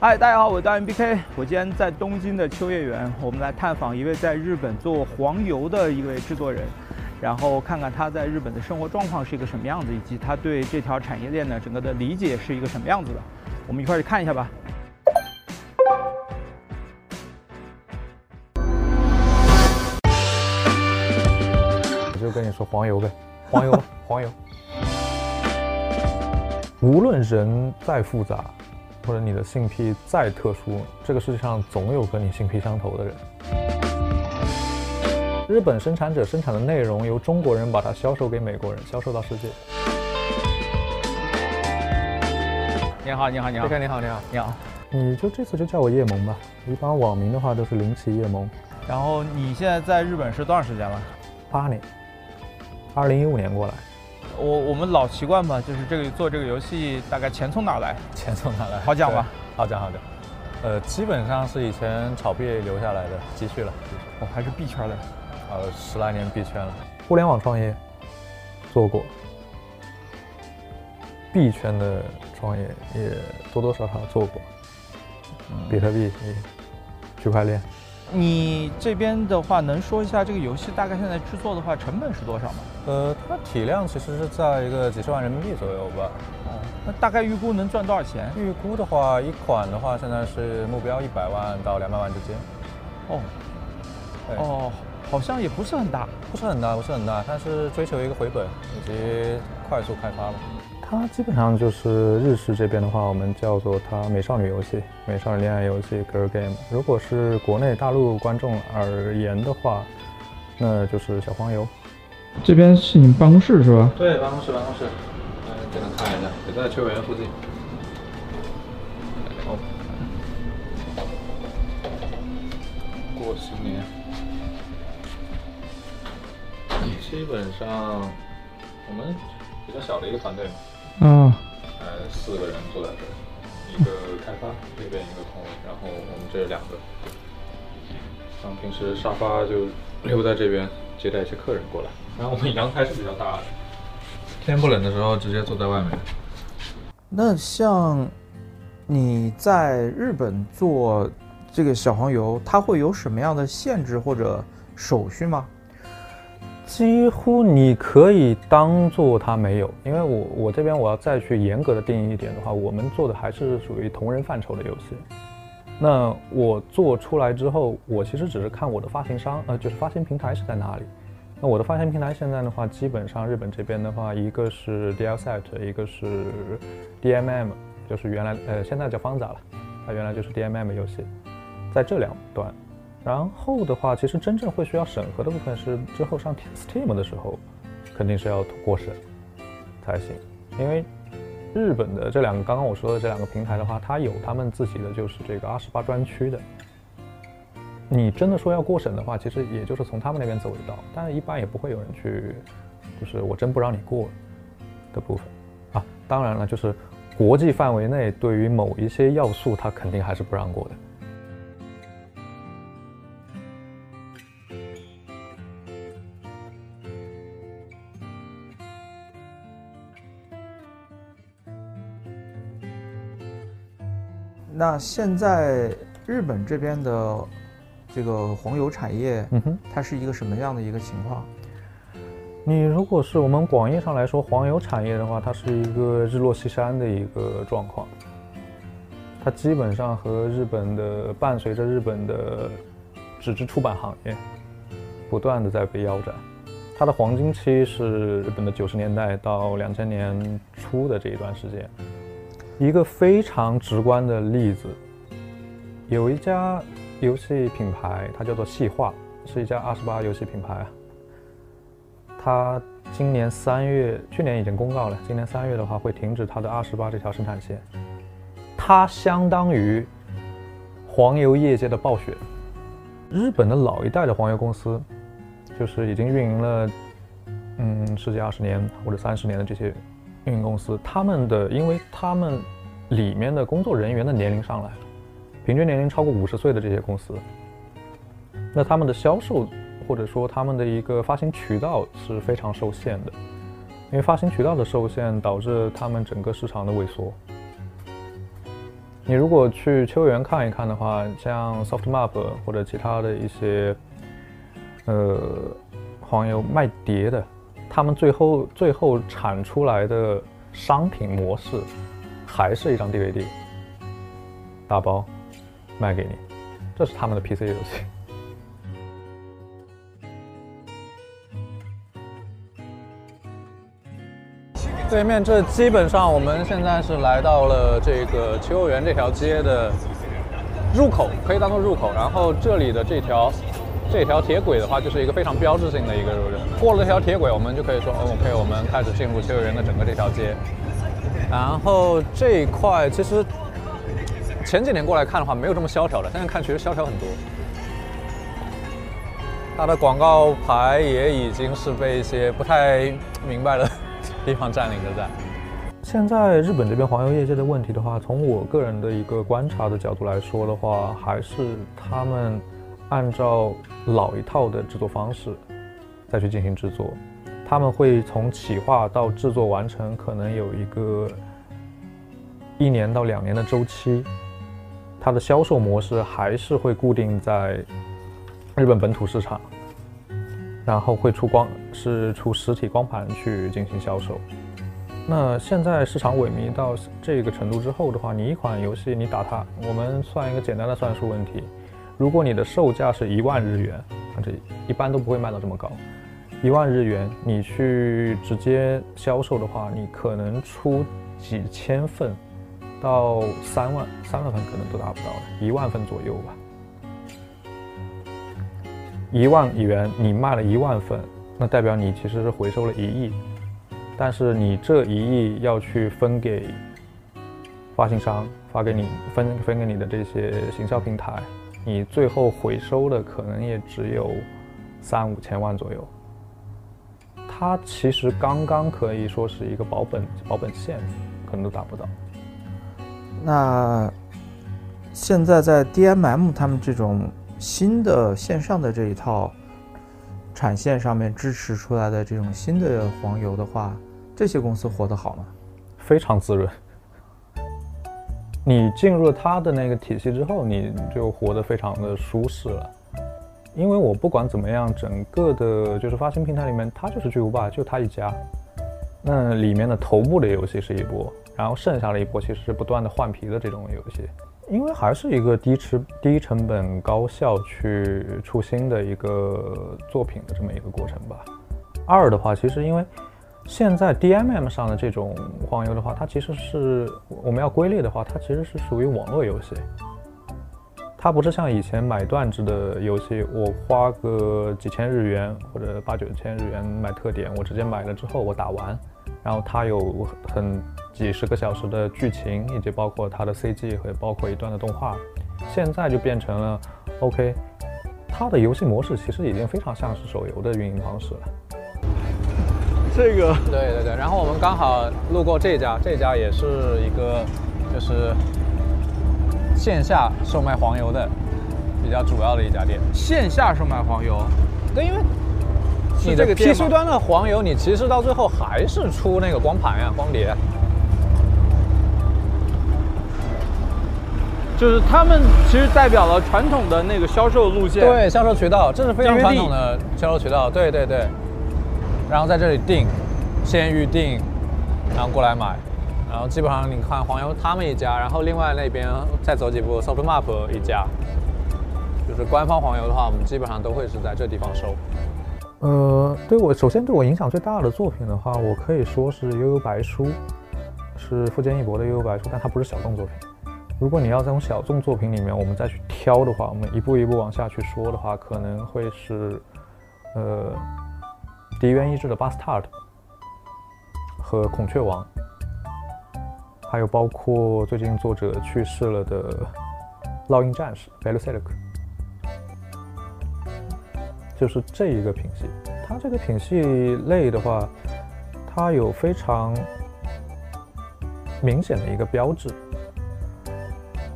嗨，大家好，我是导演 BK。我今天在东京的秋叶原，我们来探访一位在日本做黄油的一位制作人，然后看看他在日本的生活状况是一个什么样子，以及他对这条产业链呢整个的理解是一个什么样子的。我们一块儿去看一下吧。我就跟你说黄油呗，黄油，黄油。无论人再复杂，或者你的性癖再特殊，这个世界上总有跟你性癖相投的人。日本生产者生产的内容由中国人把它销售给美国人，销售到世界。你好，你好，你好，你好，你好，你好，你好。你就这次就叫我叶萌吧，一般网名的话都是林奇叶萌。然后你现在在日本是多长时间了？八年，二零一五年过来。我我们老习惯吧，就是这个做这个游戏，大概钱从哪来？钱从哪来？好讲吧？好讲，好讲。呃，基本上是以前炒币留下来的积蓄了。哦，还是币圈的。呃，十来年币圈了。互联网创业做过，币圈的创业也多多少少做过。比特币、区块链。你这边的话，能说一下这个游戏大概现在制作的话成本是多少吗？呃，它体量其实是在一个几十万人民币左右吧。哦，那大概预估能赚多少钱？预估的话，一款的话现在是目标一百万到两百万之间。哦，哦，好像也不是很大，不是很大，不是很大，它是追求一个回本以及快速开发吧。它基本上就是日式这边的话，我们叫做它美少女游戏、美少女恋爱游戏 （girl game）。如果是国内大陆观众而言的话，那就是小黄油。这边是你们办公室是吧？对，办公室，办公室。嗯，简单看一下，也在秋叶原附近。哦。过新年。基本上，我们比较小的一个团队嘛。四个人坐在这儿，一个开发，这边一个空位，然后我们这两个，像平时沙发就留在这边接待一些客人过来。然后我们阳台是比较大的，天不冷的时候直接坐在外面。那像你在日本做这个小黄油，它会有什么样的限制或者手续吗？几乎你可以当做它没有，因为我我这边我要再去严格的定义一点的话，我们做的还是属于同人范畴的游戏。那我做出来之后，我其实只是看我的发行商，呃，就是发行平台是在哪里。那我的发行平台现在的话，基本上日本这边的话，一个是 DLSet，一个是 DMM，就是原来呃现在叫方仔了，它原来就是 DMM 游戏，在这两端。然后的话，其实真正会需要审核的部分是之后上 Steam 的时候，肯定是要过审才行。因为日本的这两个刚刚我说的这两个平台的话，它有他们自己的就是这个二十八专区的。你真的说要过审的话，其实也就是从他们那边走一道，但一般也不会有人去，就是我真不让你过的部分啊。当然了，就是国际范围内对于某一些要素，它肯定还是不让过的。那现在日本这边的这个黄油产业，嗯哼，它是一个什么样的一个情况？你如果是我们广义上来说黄油产业的话，它是一个日落西山的一个状况。它基本上和日本的伴随着日本的纸质出版行业不断的在被腰斩。它的黄金期是日本的九十年代到两千年初的这一段时间。一个非常直观的例子，有一家游戏品牌，它叫做细化，是一家二十八游戏品牌。它今年三月，去年已经公告了，今年三月的话会停止它的二十八这条生产线。它相当于黄油业界的暴雪。日本的老一代的黄油公司，就是已经运营了嗯十几二十年或者三十年的这些。运营公司，他们的，因为他们里面的工作人员的年龄上来了，平均年龄超过五十岁的这些公司，那他们的销售或者说他们的一个发行渠道是非常受限的，因为发行渠道的受限导致他们整个市场的萎缩。你如果去秋园看一看的话，像 Soft Map 或者其他的一些呃黄油卖碟的，他们最后最后产出来的商品模式还是一张 DVD 打包卖给你，这是他们的 PC 游戏。对面，这基本上我们现在是来到了这个秋园这条街的入口，可以当做入口。然后这里的这条这条铁轨的话，就是一个非常标志性的一个路人。过了这条铁轨，我们就可以说，OK，我们开始进入秋叶原的整个这条街。然后这一块其实前几年过来看的话，没有这么萧条的，现在看其实萧条很多。它的广告牌也已经是被一些不太明白的。地方占领着在。现在日本这边黄油业界的问题的话，从我个人的一个观察的角度来说的话，还是他们按照老一套的制作方式再去进行制作。他们会从企划到制作完成，可能有一个一年到两年的周期。它的销售模式还是会固定在日本本土市场。然后会出光，是出实体光盘去进行销售。那现在市场萎靡到这个程度之后的话，你一款游戏你打它，我们算一个简单的算术问题：如果你的售价是一万日元，那这一般都不会卖到这么高。一万日元你去直接销售的话，你可能出几千份到三万，三万份可能都达不到，一万份左右吧。一万元，你卖了一万份，那代表你其实是回收了一亿，但是你这一亿要去分给发行商，发给你分分给你的这些行销平台，你最后回收的可能也只有三五千万左右。它其实刚刚可以说是一个保本保本线，可能都达不到。那现在在 DMM 他们这种。新的线上的这一套产线上面支持出来的这种新的黄油的话，这些公司活得好吗？非常滋润。你进入他的那个体系之后，你就活得非常的舒适了。因为我不管怎么样，整个的就是发行平台里面，它就是巨无霸，就它一家。那里面的头部的游戏是一波，然后剩下的一波其实是不断的换皮的这种游戏。因为还是一个低持低成本高效去出新的一个作品的这么一个过程吧。二的话，其实因为现在 DMM 上的这种黄油的话，它其实是我们要归类的话，它其实是属于网络游戏。它不是像以前买断制的游戏，我花个几千日元或者八九千日元买特点，我直接买了之后我打完，然后它有很。几十个小时的剧情，以及包括它的 CG 和包括一段的动画，现在就变成了 OK。它的游戏模式其实已经非常像是手游的运营方式了。这个，对对对。然后我们刚好路过这家，这家也是一个就是线下售卖黄油的比较主要的一家店。线下售卖黄油？对，因为你这个 PC 端的黄油，你其实到最后还是出那个光盘呀、光碟。就是他们其实代表了传统的那个销售路线，对销售渠道，这是非常传统的销售渠道，对对对。然后在这里订，先预定，然后过来买，然后基本上你看黄油他们一家，然后另外那边再走几步，Soft Map 一家，就是官方黄油的话，我们基本上都会是在这地方收。呃，对我首先对我影响最大的作品的话，我可以说是《悠悠白书》，是富坚义博的《悠悠白书》，但它不是小众作品。如果你要从小众作品里面我们再去挑的话，我们一步一步往下去说的话，可能会是，呃，笛原一志的《Bastard》和《孔雀王》，还有包括最近作者去世了的《烙印战士》《Bellucid》，就是这一个品系。它这个品系类的话，它有非常明显的一个标志。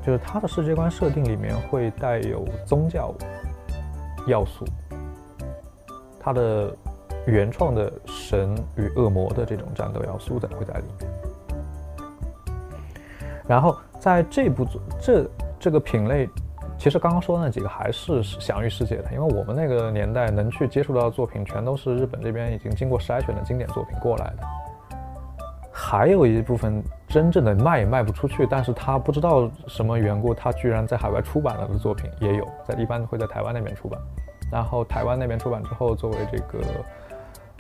就是它的世界观设定里面会带有宗教要素，它的原创的神与恶魔的这种战斗要素在会在里面。然后在这部作这这个品类，其实刚刚说的那几个还是享誉世界的，因为我们那个年代能去接触到的作品，全都是日本这边已经经过筛选的经典作品过来的。还有一部分真正的卖也卖不出去，但是他不知道什么缘故，他居然在海外出版了的作品也有，在一般会在台湾那边出版，然后台湾那边出版之后，作为这个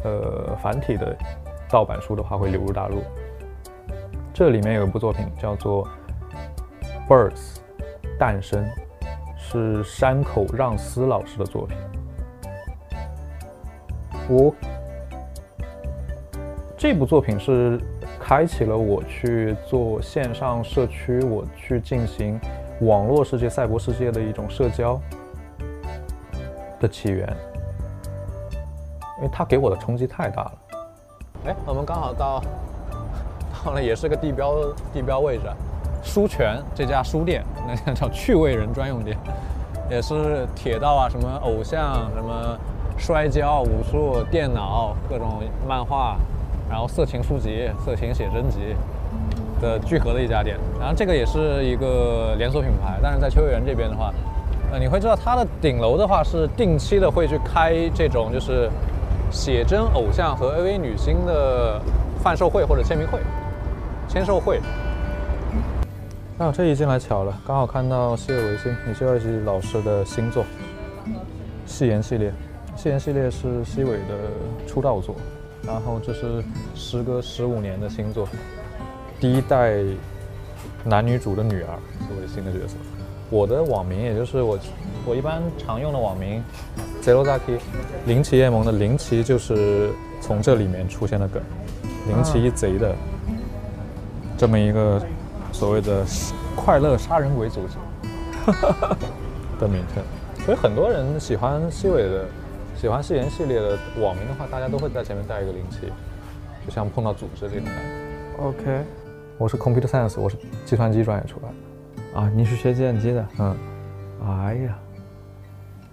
呃繁体的盗版书的话，会流入大陆。这里面有一部作品叫做《Birds》，诞生，是山口让司老师的作品。我这部作品是开启了我去做线上社区，我去进行网络世界、赛博世界的一种社交的起源，因为它给我的冲击太大了。哎，我们刚好到。到了也是个地标地标位置，书泉这家书店，那家叫趣味人专用店，也是铁道啊，什么偶像，什么摔跤、武术、电脑，各种漫画，然后色情书籍、色情写真集的聚合的一家店。然后这个也是一个连锁品牌，但是在秋叶原这边的话，呃，你会知道它的顶楼的话是定期的会去开这种就是写真偶像和 AV 女星的贩售会或者签名会。签售会，啊，这一进来巧了，刚好看到西尾维新、米歇尔吉老师的新作《戏言系列》。《戏言系列》是西尾的出道作，然后这是时隔十五年的新作，第一代男女主的女儿作为新的角色。我的网名也就是我我一般常用的网名 Zerozaki，零奇夜盟的零奇就是从这里面出现的梗，零奇贼的。这么一个所谓的快乐杀人鬼组织 的名称，所以很多人喜欢西尾的、喜欢誓言系列的网名的话，大家都会在前面带一个零七，就像碰到组织这种感觉。OK，我是 Computer Science，我是计算机专业出来的。啊，你是学计算机的？嗯。哎呀，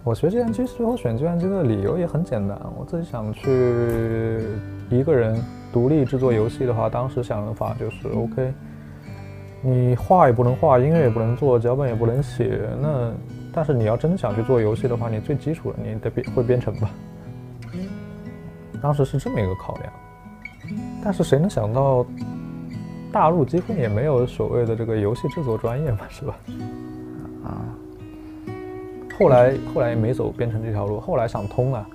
我学计算机最后选计算机的理由也很简单，我自己想去一个人。独立制作游戏的话，当时想的法就是 OK，你画也不能画，音乐也不能做，脚本也不能写。那但是你要真的想去做游戏的话，你最基础的你得编会编程吧。当时是这么一个考量。但是谁能想到，大陆几乎也没有所谓的这个游戏制作专业嘛，是吧？啊。后来后来也没走编程这条路，后来想通了。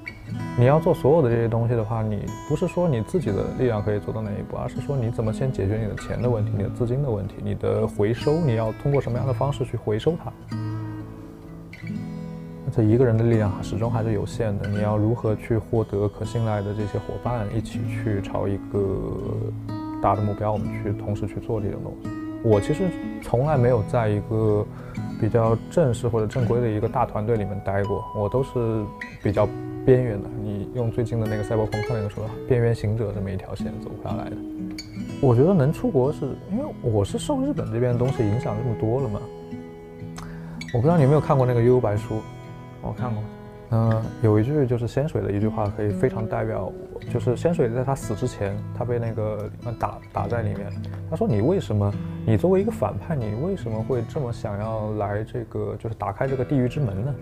你要做所有的这些东西的话，你不是说你自己的力量可以做到哪一步，而是说你怎么先解决你的钱的问题、你的资金的问题、你的回收，你要通过什么样的方式去回收它？这一个人的力量始终还是有限的，你要如何去获得可信赖的这些伙伴，一起去朝一个大的目标，我们去同时去做这种东西。我其实从来没有在一个比较正式或者正规的一个大团队里面待过，我都是比较。边缘的，你用最近的那个赛博朋克那个说，边缘行者这么一条线走下来的。我觉得能出国是因为我是受日本这边的东西影响这么多了嘛。我不知道你有没有看过那个悠悠白书，我看过。嗯，有一句就是仙水的一句话可以非常代表，就是仙水在他死之前，他被那个打打在里面，他说你为什么，你作为一个反派，你为什么会这么想要来这个，就是打开这个地狱之门呢？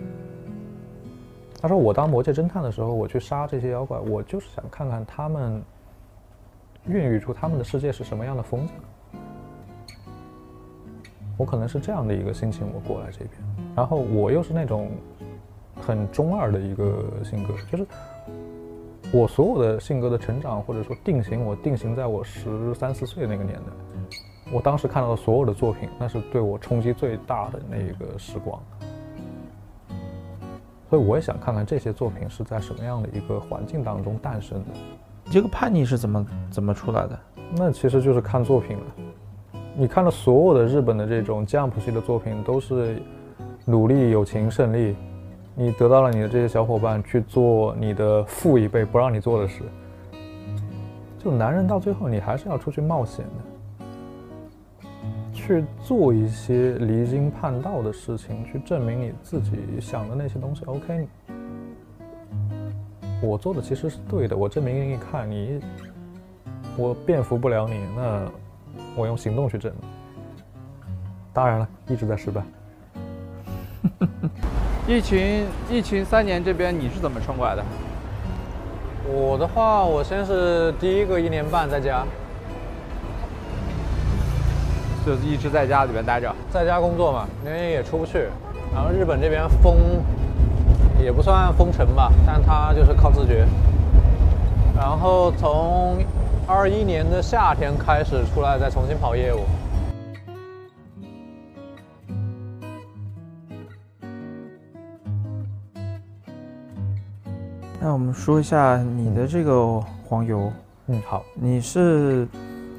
他说：“我当魔界侦探的时候，我去杀这些妖怪，我就是想看看他们孕育出他们的世界是什么样的风景。我可能是这样的一个心情，我过来这边。然后我又是那种很中二的一个性格，就是我所有的性格的成长或者说定型，我定型在我十三四岁那个年代。我当时看到的所有的作品，那是对我冲击最大的那一个时光。”所以我也想看看这些作品是在什么样的一个环境当中诞生的。这个叛逆是怎么怎么出来的？那其实就是看作品了。你看了所有的日本的这种 Jump 系的作品，都是努力、友情、胜利。你得到了你的这些小伙伴去做你的父一辈不让你做的事。就男人到最后，你还是要出去冒险的。去做一些离经叛道的事情，去证明你自己想的那些东西。OK，我做的其实是对的，我证明给你看，你我变服不了你，那我用行动去证明。当然了，一直在失败。疫情疫情三年，这边你是怎么撑过来的？我的话，我先是第一个一年半在家，就是一直在家里边待着。在家工作嘛，因为也出不去。然后日本这边封也不算封城吧，但它就是靠自觉。然后从二一年的夏天开始出来，再重新跑业务。那我们说一下你的这个黄油，嗯，好，你是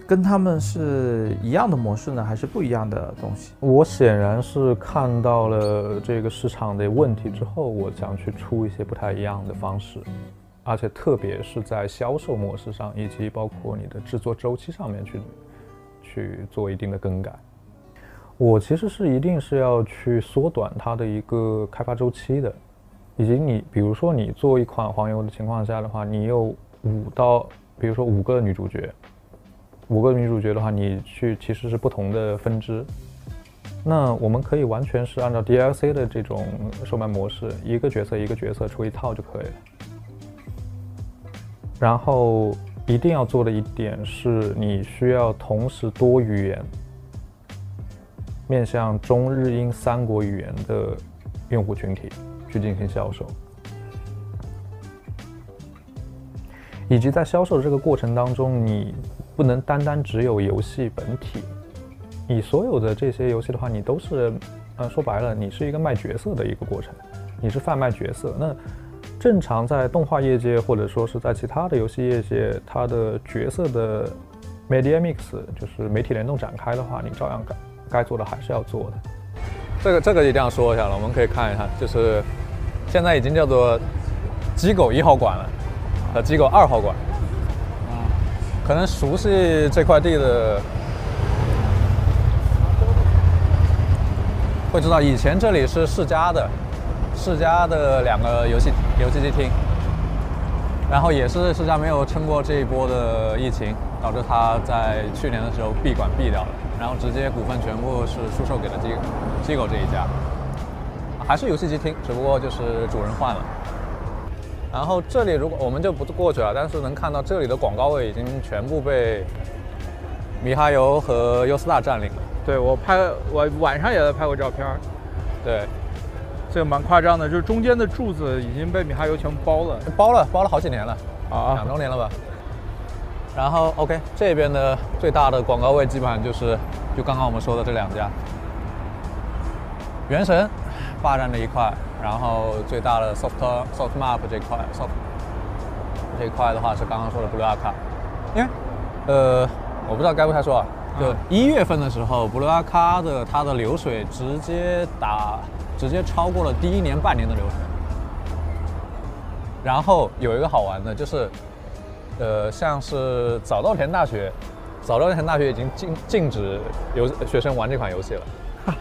跟他们是一样的模式呢，还是不一样的东西？我显然是看到了这个市场的问题之后，我想去出一些不太一样的方式，而且特别是在销售模式上，以及包括你的制作周期上面去去做一定的更改。我其实是一定是要去缩短它的一个开发周期的，以及你比如说你做一款黄油的情况下的话，你有五到比如说五个女主角，五个女主角的话，你去其实是不同的分支。那我们可以完全是按照 DLC 的这种售卖模式，一个角色一个角色出一套就可以了。然后一定要做的一点是，你需要同时多语言，面向中日英三国语言的用户群体去进行销售，以及在销售的这个过程当中，你不能单单只有游戏本体。你所有的这些游戏的话，你都是，呃，说白了，你是一个卖角色的一个过程，你是贩卖角色。那正常在动画业界或者说是在其他的游戏业界，它的角色的 media mix 就是媒体联动展开的话，你照样该该做的还是要做的。这个这个一定要说一下了，我们可以看一下，就是现在已经叫做机构一号馆了和机构二号馆。可能熟悉这块地的会知道，以前这里是世嘉的，世嘉的两个游戏游戏机厅，然后也是世嘉没有撑过这一波的疫情，导致他在去年的时候闭馆闭掉了，然后直接股份全部是出售给了机机构这一家，还是游戏机厅，只不过就是主人换了。然后这里如果我们就不过去了，但是能看到这里的广告位已经全部被米哈游和优斯达占领了。对我拍，我晚上也在拍过照片，对，这个蛮夸张的，就是中间的柱子已经被米哈游全部包了包了包了好几年了，啊两周年了吧。然后 OK 这边的最大的广告位基本上就是就刚刚我们说的这两家，原神霸占了一块，然后最大的 Soft Soft Map 这块 Soft 这一块的话是刚刚说的 Blue Arca，因为呃我不知道该不该说啊，就一月份的时候，Blue Arca 的它的流水直接打直接超过了第一年半年的流水。然后有一个好玩的，就是，呃，像是早稻田大学，早稻田大学已经禁禁止游学生玩这款游戏了，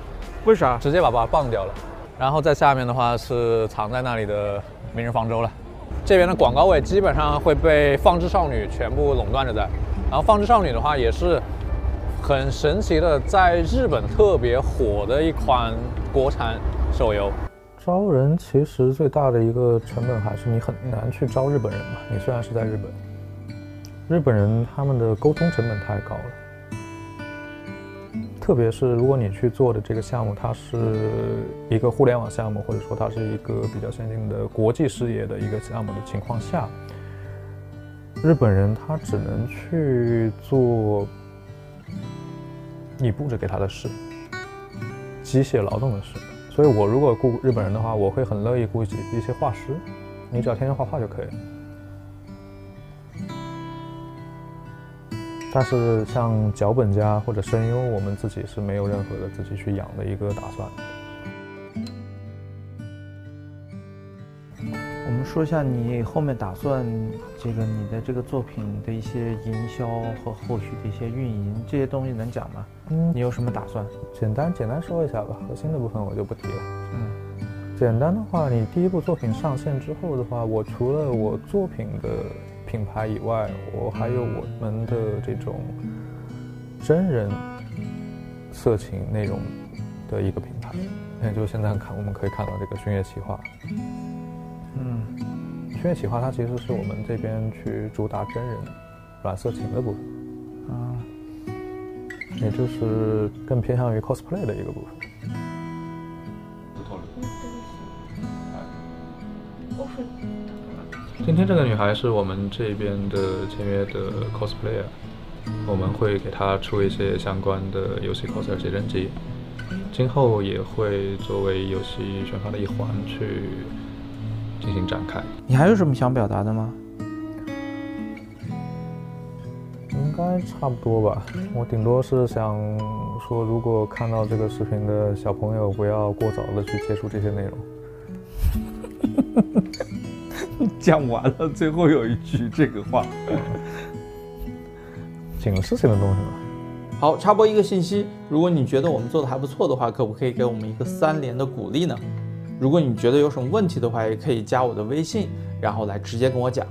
为啥？直接把它棒掉了。然后在下面的话是藏在那里的明日方舟了。这边的广告位基本上会被放置少女全部垄断着在。然后放置少女的话也是很神奇的，在日本特别火的一款国产手游。招人其实最大的一个成本还是你很难去招日本人嘛。你虽然是在日本，日本人他们的沟通成本太高了，特别是如果你去做的这个项目，它是一个互联网项目，或者说它是一个比较先进的国际视野的一个项目的情况下，日本人他只能去做你布置给他的事，机械劳动的事。所以我如果雇日本人的话，我会很乐意雇几一些画师，你只要天天画画就可以了。但是像脚本家或者声优，我们自己是没有任何的自己去养的一个打算。我们说一下你后面打算这个你的这个作品的一些营销和后续的一些运营这些东西能讲吗？嗯你有什么打算？简单简单说一下吧，核心的部分我就不提了。嗯，简单的话，你第一部作品上线之后的话，我除了我作品的品牌以外，我还有我们的这种真人色情内容的一个品牌。那就现在看，我们可以看到这个薰月企划。嗯，薰叶企划它其实是我们这边去主打真人软色情的部分，啊，也就是更偏向于 cosplay 的一个部分。今天这个女孩是我们这边的签约的 cosplayer，我们会给她出一些相关的游戏 coser 写真集。今后也会作为游戏宣发的一环去进行展开。你还有什么想表达的吗？应该差不多吧。我顶多是想说，如果看到这个视频的小朋友，不要过早的去接触这些内容。讲完了，最后有一句这个话，警示性的东西吗。好，插播一个信息，如果你觉得我们做的还不错的话，可不可以给我们一个三连的鼓励呢？如果你觉得有什么问题的话，也可以加我的微信，然后来直接跟我讲。